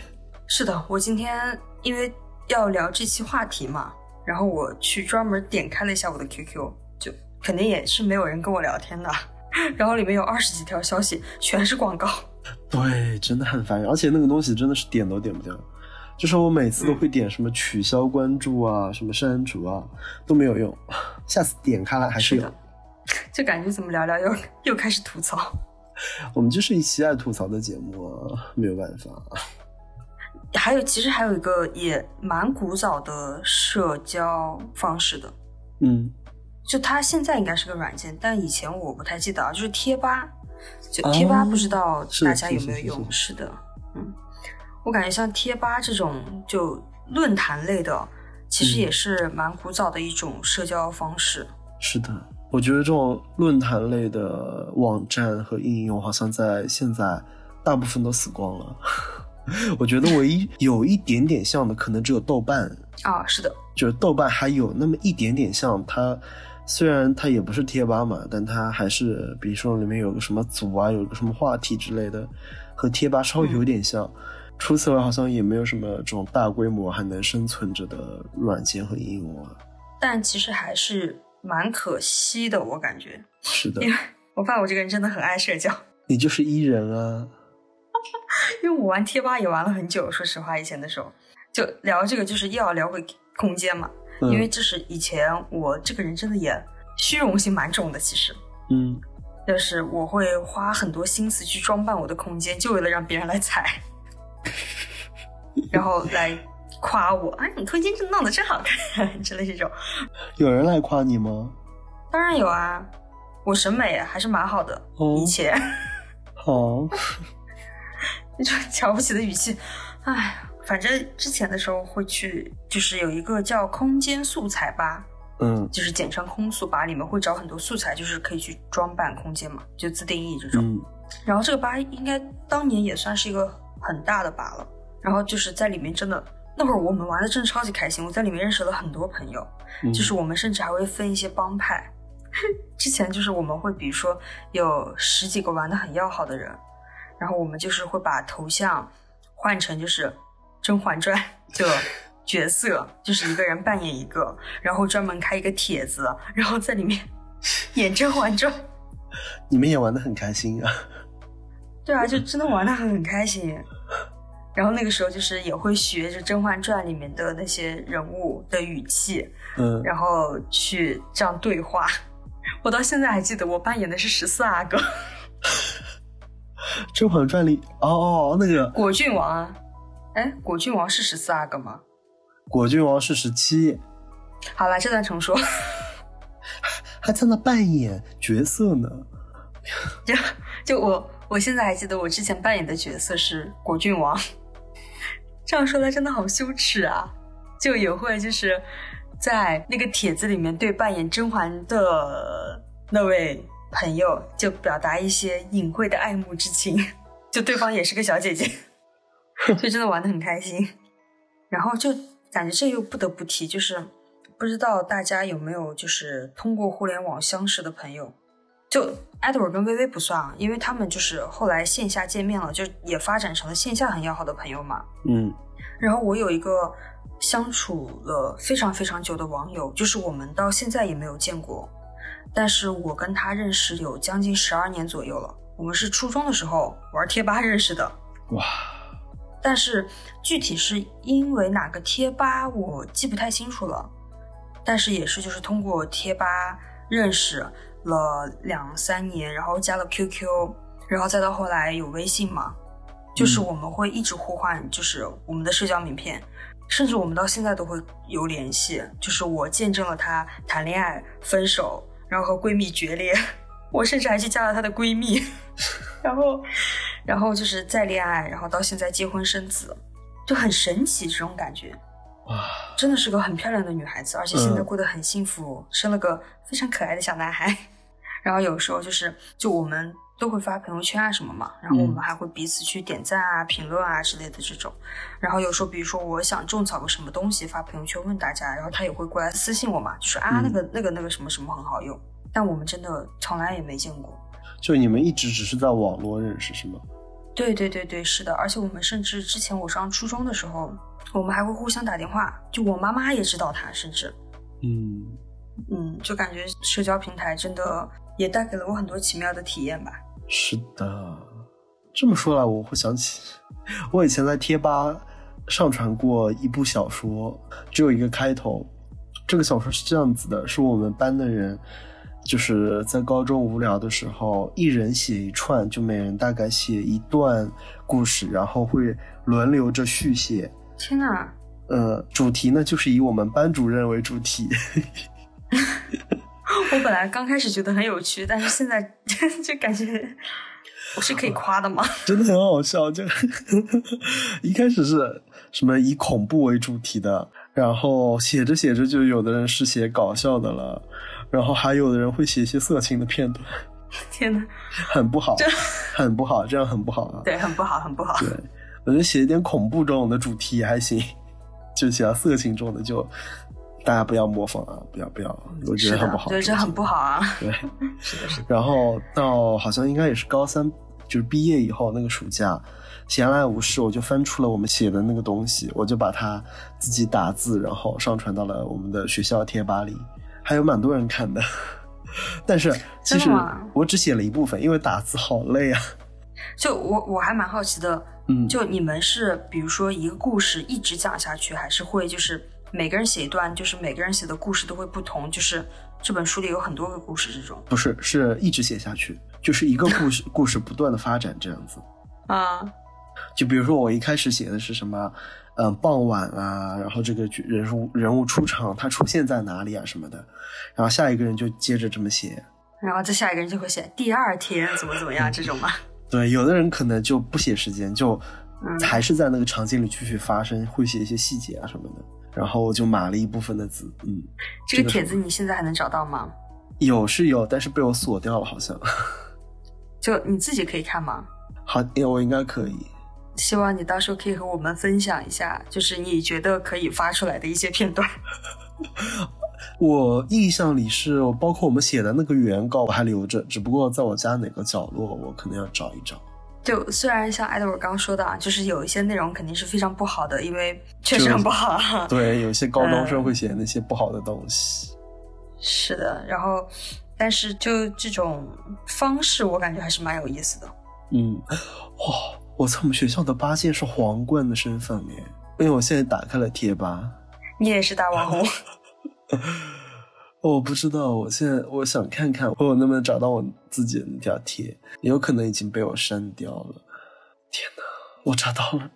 是的，我今天因为要聊这期话题嘛，然后我去专门点开了一下我的 QQ，就肯定也是没有人跟我聊天的，然后里面有二十几条消息，全是广告。对，真的很烦人，而且那个东西真的是点都点不掉。就是我每次都会点什么取消关注啊，什么删除啊，都没有用。下次点开来还是有。是 就感觉怎么聊聊又又开始吐槽。我们就是一期爱吐槽的节目啊，没有办法。还有，其实还有一个也蛮古早的社交方式的，嗯，就它现在应该是个软件，但以前我不太记得啊，就是贴吧。就贴吧，不知道大家有没有用？是的，嗯，我感觉像贴吧这种就论坛类的，其实也是蛮古早的一种社交方式。是的，我觉得这种论坛类的网站和应用，好像在现在大部分都死光了。我觉得唯一有一点点像的，可能只有豆瓣啊，是的，就是豆瓣还有那么一点点像。它虽然它也不是贴吧嘛，但它还是，比如说里面有个什么组啊，有个什么话题之类的，和贴吧稍微有点像。除此之外，好像也没有什么这种大规模还能生存着的软件和应用啊。但其实还是蛮可惜的，我感觉。是的，因为我发现我这个人真的很爱社交。你就是 E 人啊。因为我玩贴吧也玩了很久，说实话，以前的时候就聊这个，就是又要聊回空间嘛。因为这是以前我这个人真的也虚荣心蛮重的，其实，嗯，就是我会花很多心思去装扮我的空间，就为了让别人来踩，然后来夸我，哎，你空间这弄得真好看之类这种。有人来夸你吗？当然有啊，我审美还是蛮好的，以前。好。那种瞧不起的语气，哎，反正之前的时候会去，就是有一个叫空间素材吧，嗯，就是简称空素吧，里面会找很多素材，就是可以去装扮空间嘛，就自定义这种。然后这个吧应该当年也算是一个很大的吧了。然后就是在里面真的那会儿我们玩的真的超级开心，我在里面认识了很多朋友，就是我们甚至还会分一些帮派。之前就是我们会比如说有十几个玩的很要好的人。然后我们就是会把头像换成就是《甄嬛传》的角色，就是一个人扮演一个，然后专门开一个帖子，然后在里面 演《甄嬛传》。你们也玩的很开心啊？对啊，就真的玩的很很开心。然后那个时候就是也会学着《甄嬛传》里面的那些人物的语气，嗯，然后去这样对话。我到现在还记得我扮演的是十四阿哥。《甄嬛传》里，哦哦，那个果郡王啊，哎，果郡王是十四阿哥吗？果郡王是十七。好了，这段重说。还在那扮演角色呢。就就我，我现在还记得我之前扮演的角色是果郡王。这样说来真的好羞耻啊！就也会就是在那个帖子里面对扮演甄嬛的那位。朋友就表达一些隐晦的爱慕之情，就对方也是个小姐姐，就真的玩的很开心。然后就感觉这又不得不提，就是不知道大家有没有就是通过互联网相识的朋友，就 Edward 跟微微不算啊，因为他们就是后来线下见面了，就也发展成了线下很要好的朋友嘛。嗯。然后我有一个相处了非常非常久的网友，就是我们到现在也没有见过。但是我跟他认识有将近十二年左右了，我们是初中的时候玩贴吧认识的。哇！但是具体是因为哪个贴吧我记不太清楚了。但是也是就是通过贴吧认识了两三年，然后加了 QQ，然后再到后来有微信嘛，就是我们会一直互换，就是我们的社交名片，甚至我们到现在都会有联系。就是我见证了他谈恋爱、分手。然后和闺蜜决裂，我甚至还去加了她的闺蜜，然后，然后就是再恋爱，然后到现在结婚生子，就很神奇这种感觉，哇，真的是个很漂亮的女孩子，而且现在过得很幸福，生了个非常可爱的小男孩。然后有时候就是，就我们都会发朋友圈啊什么嘛，然后我们还会彼此去点赞啊、评论啊之类的这种。然后有时候，比如说我想种草个什么东西，发朋友圈问大家，然后他也会过来私信我嘛，就说啊那个那个那个什么什么很好用。但我们真的从来也没见过。就你们一直只是在网络认识是吗？对对对对，是的。而且我们甚至之前我上初中的时候，我们还会互相打电话，就我妈妈也知道他，甚至，嗯嗯，就感觉社交平台真的。也带给了我很多奇妙的体验吧。是的，这么说来，我会想起 我以前在贴吧上传过一部小说，只有一个开头。这个小说是这样子的：是我们班的人就是在高中无聊的时候，一人写一串，就每人大概写一段故事，然后会轮流着续写。天哪！呃，主题呢就是以我们班主任为主题。我本来刚开始觉得很有趣，但是现在 就感觉我是可以夸的吗？真的很好笑，就一开始是什么以恐怖为主题的，然后写着写着就有的人是写搞笑的了，然后还有的人会写一些色情的片段。天哪，很不好，很不好，这样很不好啊！对，很不好，很不好。对，我觉得写一点恐怖这种的主题也还行，就写到色情这种的就。大家不要模仿啊！不要不要，我觉得很不好。对，这很不好啊。对，是的，是的。然后到好像应该也是高三，就是毕业以后那个暑假，闲来无事，我就翻出了我们写的那个东西，我就把它自己打字，然后上传到了我们的学校贴吧里，还有蛮多人看的。但是其实我只写了一部分，因为打字好累啊。就我我还蛮好奇的，嗯，就你们是比如说一个故事一直讲下去，还是会就是。每个人写一段，就是每个人写的故事都会不同，就是这本书里有很多个故事，这种不是是一直写下去，就是一个故事 故事不断的发展这样子啊。就比如说我一开始写的是什么，嗯，傍晚啊，然后这个人物人物出场，他出现在哪里啊什么的，然后下一个人就接着这么写，然后再下一个人就会写第二天怎么怎么样这种嘛。对，有的人可能就不写时间，就还是在那个场景里继续发生，会写一些细节啊什么的。然后我就码了一部分的字，嗯，这个帖子你现在还能找到吗？有是有，但是被我锁掉了，好像。就你自己可以看吗？好，我应该可以。希望你到时候可以和我们分享一下，就是你觉得可以发出来的一些片段。我印象里是，包括我们写的那个原稿我还留着，只不过在我家哪个角落，我可能要找一找。就虽然像艾德尔刚刚说的啊，就是有一些内容肯定是非常不好的，因为确实很不好。对，有些高中生会写那些不好的东西。是的，然后，但是就这种方式，我感觉还是蛮有意思的。嗯，哇，我在我们学校的八戒是皇冠的身份耶，因为我现在打开了贴吧。你也是大网红。我不知道，我现在我想看看我能不能找到我自己的那条贴，也有可能已经被我删掉了。天哪，我找到了，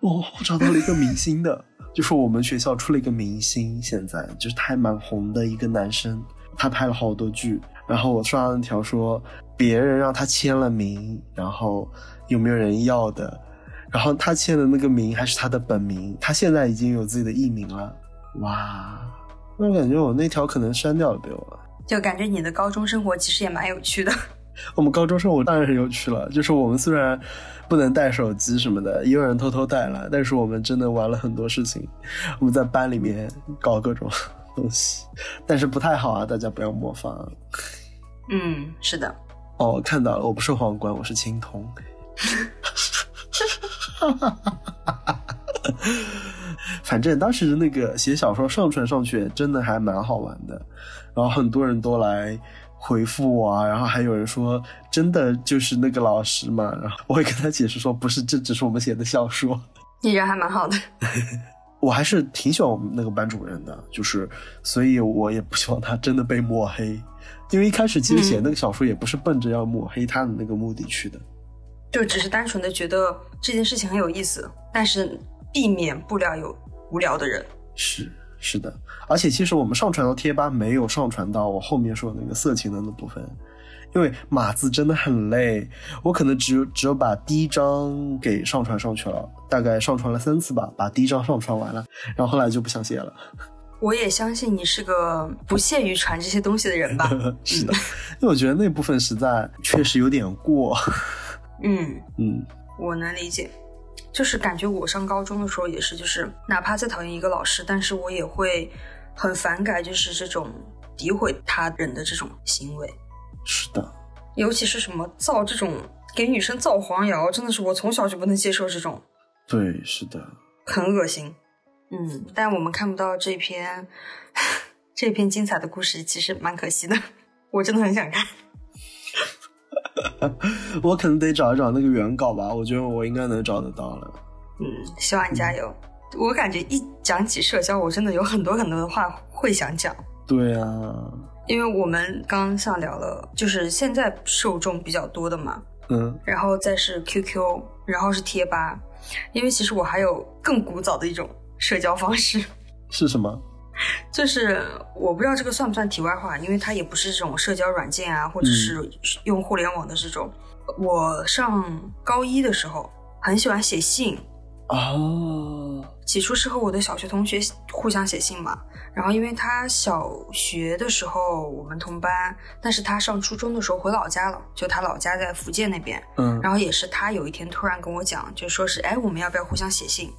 我我找到了一个明星的，就是我们学校出了一个明星，现在就是他还蛮红的一个男生，他拍了好多剧。然后我刷了条说别人让他签了名，然后有没有人要的？然后他签的那个名还是他的本名，他现在已经有自己的艺名了。哇！我感觉我那条可能删掉了，被我。就感觉你的高中生活其实也蛮有趣的。我们高中生活当然很有趣了，就是我们虽然不能带手机什么的，也有人偷偷带了，但是我们真的玩了很多事情。我们在班里面搞各种东西，但是不太好啊，大家不要模仿。嗯，是的。哦，看到了，我不是皇冠，我是青铜。反正当时那个写小说上传上去，真的还蛮好玩的，然后很多人都来回复我啊，然后还有人说真的就是那个老师嘛，然后我会跟他解释说不是，这只是我们写的小说。你人还蛮好的，我还是挺喜欢我们那个班主任的，就是所以我也不希望他真的被抹黑，因为一开始其实写那个小说也不是奔着要抹黑他的那个目的去的，就只是单纯的觉得这件事情很有意思，但是。避免不了有无聊的人，是是的，而且其实我们上传到贴吧没有上传到我后面说的那个色情的那部分，因为码字真的很累，我可能只有只有把第一章给上传上去了，大概上传了三次吧，把第一章上传完了，然后后来就不想写了。我也相信你是个不屑于传这些东西的人吧？是的，因为我觉得那部分实在确实有点过。嗯 嗯，我能理解。就是感觉我上高中的时候也是，就是哪怕再讨厌一个老师，但是我也会很反感，就是这种诋毁他人的这种行为。是的，尤其是什么造这种给女生造黄谣，真的是我从小就不能接受这种。对，是的，很恶心。嗯，但我们看不到这篇这篇精彩的故事，其实蛮可惜的。我真的很想看。我可能得找一找那个原稿吧，我觉得我应该能找得到了。嗯，希望你加油。我感觉一讲起社交，我真的有很多很多的话会想讲。对啊，因为我们刚刚像聊了，就是现在受众比较多的嘛，嗯然后再是 QQ，然后是贴吧，因为其实我还有更古早的一种社交方式，是什么？就是我不知道这个算不算题外话，因为它也不是这种社交软件啊，或者是用互联网的这种。我上高一的时候很喜欢写信，哦，起初是和我的小学同学互相写信嘛，然后因为他小学的时候我们同班，但是他上初中的时候回老家了，就他老家在福建那边，嗯然后也是他有一天突然跟我讲，就说是哎我们要不要互相写信？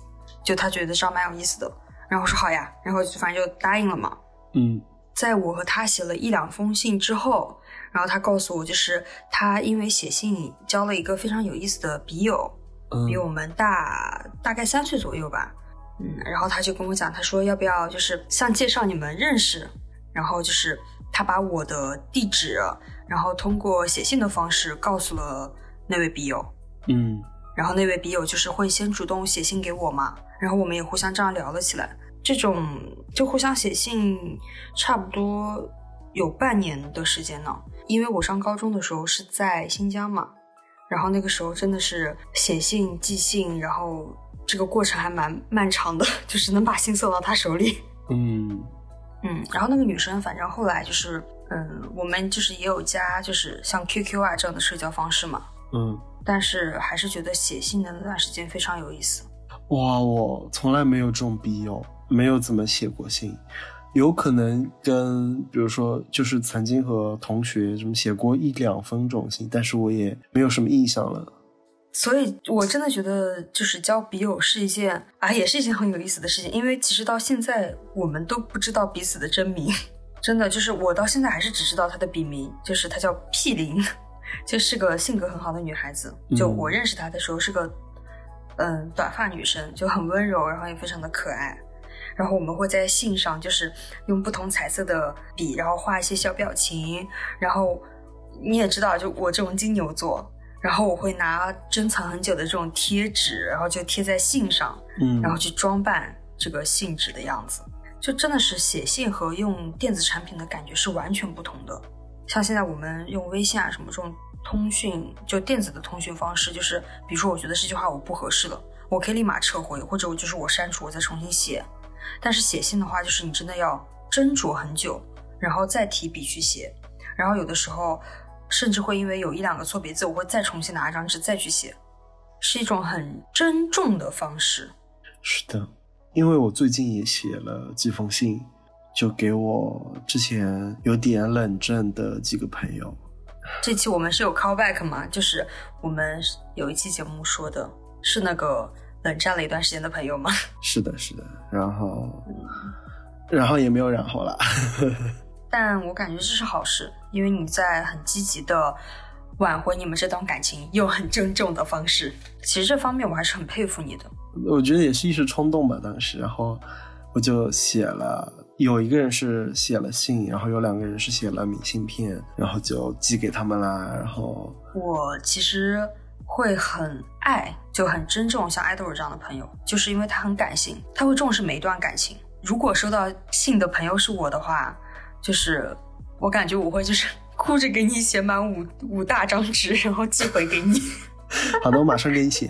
就他觉得这样蛮有意思的，然后我说好呀，然后反正就答应了嘛。嗯。在我和他写了一两封信之后，然后他告诉我，就是他因为写信交了一个非常有意思的笔友，嗯比我们大大概三岁左右吧，嗯，然后他就跟我讲，他说要不要就是像介绍你们认识，然后就是他把我的地址，然后通过写信的方式告诉了那位笔友，嗯然后那位笔友就是会先主动写信给我嘛，然后我们也互相这样聊了起来。这种就互相写信，差不多有半年的时间呢。因为我上高中的时候是在新疆嘛，然后那个时候真的是写信、寄信，然后这个过程还蛮漫长的，就是能把信送到他手里。嗯嗯，然后那个女生，反正后来就是，嗯，我们就是也有加，就是像 QQ 啊这样的社交方式嘛，嗯，但是还是觉得写信的那段时间非常有意思。哇，我从来没有这种笔友，没有怎么写过信。有可能跟比如说，就是曾经和同学什么写过一两封这种信，但是我也没有什么印象了。所以，我真的觉得，就是交笔友是一件啊，也是一件很有意思的事情。因为其实到现在，我们都不知道彼此的真名，真的就是我到现在还是只知道他的笔名，就是他叫屁林，就是个性格很好的女孩子。就嗯我认识她的时候是个嗯短发女生，就很温柔，然后也非常的可爱。然后我们会在信上就是用不同彩色的笔，然后画一些小表情。然后你也知道，就我这种金牛座，然后我会拿珍藏很久的这种贴纸，然后就贴在信上，嗯，然后去装扮这个信纸的样子。就真的是写信和用电子产品的感觉是完全不同的。像现在我们用微信啊什么这种通讯，就电子的通讯方式，就是比如说我觉得这句话我不合适了，我可以立马撤回，或者我就是我删除，我再重新写。但是写信的话，就是你真的要斟酌很久，然后再提笔去写，然后有的时候甚至会因为有一两个错别字，我会再重新拿一张纸再去写，是一种很珍重的方式。是的，因为我最近也写了几封信，就给我之前有点冷战的几个朋友。这期我们是有 callback 吗？就是我们有一期节目说的是那个冷战了一段时间的朋友吗？是的，是的，然后，然后也没有然后了。但我感觉这是好事，因为你在很积极的挽回你们这段感情，用很郑重的方式。其实这方面我还是很佩服你的。我觉得也是一时冲动吧，当时，然后我就写了，有一个人是写了信，然后有两个人是写了明信片，然后就寄给他们啦。然后，我其实会很爱，就很珍重像爱豆尔这样的朋友，就是因为他很感性，他会重视每一段感情。如果收到信的朋友是我的话，就是我感觉我会就是 哭着给你写满五五大张纸，然后寄回给你。好的，我马上给你写。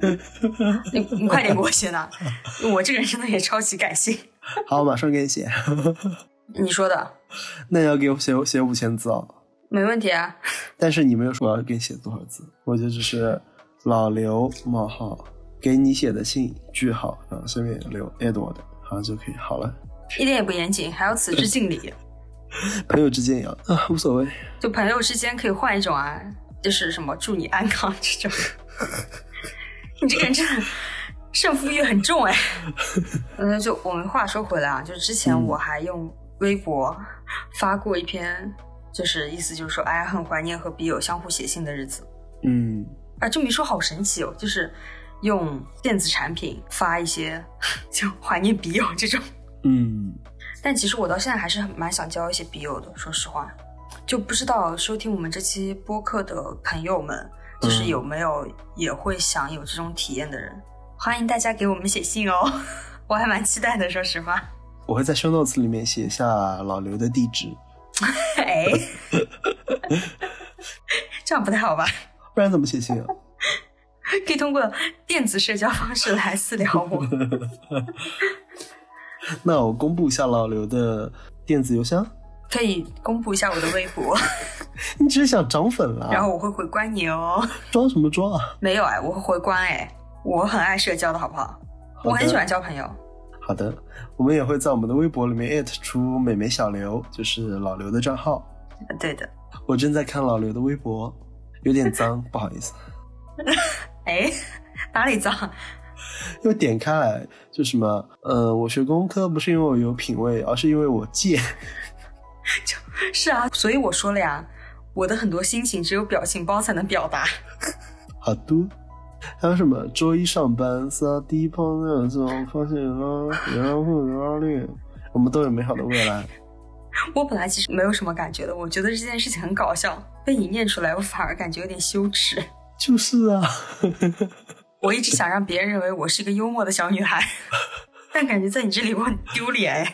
你你快点给我写呢，我这个人真的也超级感性。好，我马上给你写。你说的那你要给我写写五千字哦。没问题啊。但是你没有说我要给你写多少字，我就只是老刘冒号给你写的信句号，然后下面留 Edward，好就可以好了。一点也不严谨，还要此致敬礼。朋友之间也要啊，无所谓。就朋友之间可以换一种啊，就是什么祝你安康这种。你这个人真的胜负欲很重哎。嗯，就我们话说回来啊，就是之前我还用微博发过一篇，就是意思就是说，哎，很怀念和笔友相互写信的日子。嗯，啊，这么一说好神奇哦，就是用电子产品发一些就怀念笔友这种。嗯，但其实我到现在还是很蛮想交一些笔友的，说实话，就不知道收听我们这期播客的朋友们，就是有没有也会想有这种体验的人，欢迎大家给我们写信哦，我还蛮期待的，说实话。我会在 show notes 里面写下老刘的地址，哎，这样不太好吧？不然怎么写信啊？可以通过电子社交方式来私聊我。那我公布一下老刘的电子邮箱。可以公布一下我的微博。你只是想涨粉啦？然后我会回关你哦。装什么装啊？没有哎，我会回关哎。我很爱社交的好不好？我很喜欢交朋友。好的，我们也会在我们的微博里面艾特出美眉小刘，就是老刘的账号。对的。我正在看老刘的微博，有点脏，不好意思。哎，哪里脏？又点开来就什么，呃，我学工科不是因为我有品味，而是因为我贱。就是啊，所以我说了呀，我的很多心情只有表情包才能表达。好的，还有什么周一上班撒地泡尿之后发现了然后拉链，我们都有美好的未来。我本来其实没有什么感觉的，我觉得这件事情很搞笑，被你念出来，我反而感觉有点羞耻。就是啊，我一直想让别人认为我是一个幽默的小女孩，但感觉在你这里我很丢脸。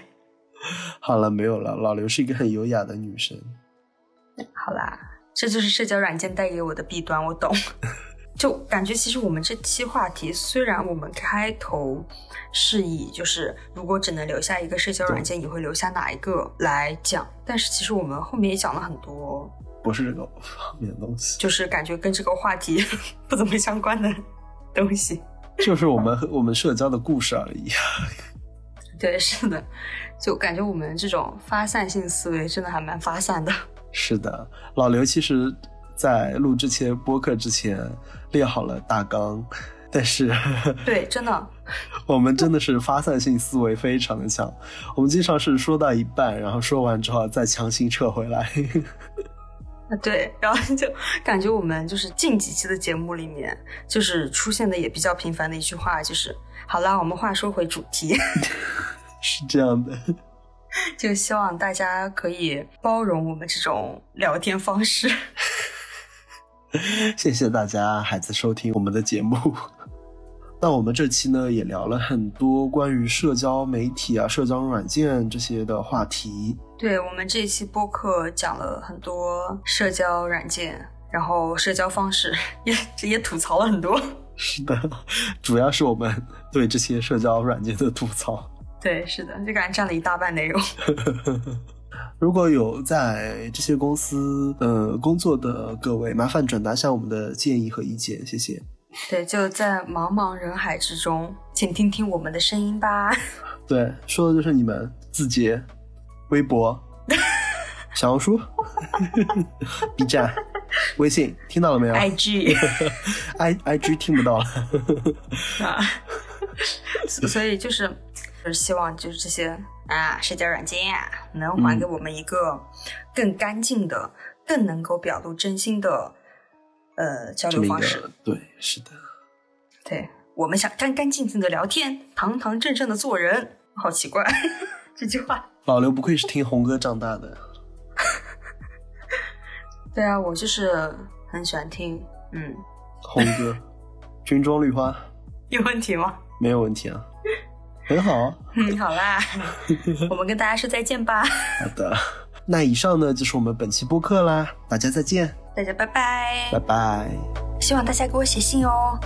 好了，没有了。老刘是一个很优雅的女生。好啦，这就是社交软件带给我的弊端，我懂。就感觉其实我们这期话题，虽然我们开头是以就是如果只能留下一个社交软件，你会留下哪一个来讲，但是其实我们后面也讲了很多，不是这个方面的东西，就是感觉跟这个话题不怎么相关的东西，就是我们我们社交的故事而已。对，是的，就感觉我们这种发散性思维真的还蛮发散的。是的，老刘其实，在录这些播客之前列好了大纲，但是对，真的，我们真的是发散性思维非常的强，我们经常是说到一半，然后说完之后再强行撤回来。啊，对，然后就感觉我们就是近几期的节目里面，就是出现的也比较频繁的一句话，就是好啦，我们话说回主题，是这样的，就希望大家可以包容我们这种聊天方式。谢谢大家还在收听我们的节目。那我们这期呢也聊了很多关于社交媒体啊、社交软件这些的话题。对我们这期播客讲了很多社交软件，然后社交方式也也吐槽了很多。是的，主要是我们对这些社交软件的吐槽。对，是的，就感觉占了一大半内容。如果有在这些公司呃工作的各位，麻烦转达下我们的建议和意见，谢谢。对，就在茫茫人海之中，请听听我们的声音吧。对，说的就是你们字节、微博、小红书、B 站、微信，听到了没有？IG，I I G 听不到了。啊，所以就是就是希望就是这些啊社交软件啊，能还给我们一个更干净的、更能够表露真心的。呃，交流方式对，是的，对我们想干干净净的聊天，堂堂正正的做人，好奇怪 这句话。老刘不愧是听红歌长大的。对啊，我就是很喜欢听，嗯，红歌，军装绿花，有问题吗？没有问题啊，很好。嗯，好啦，我们跟大家说再见吧。好的，那以上呢就是我们本期播客啦，大家再见。大家拜拜，拜拜。希望大家给我写信哦。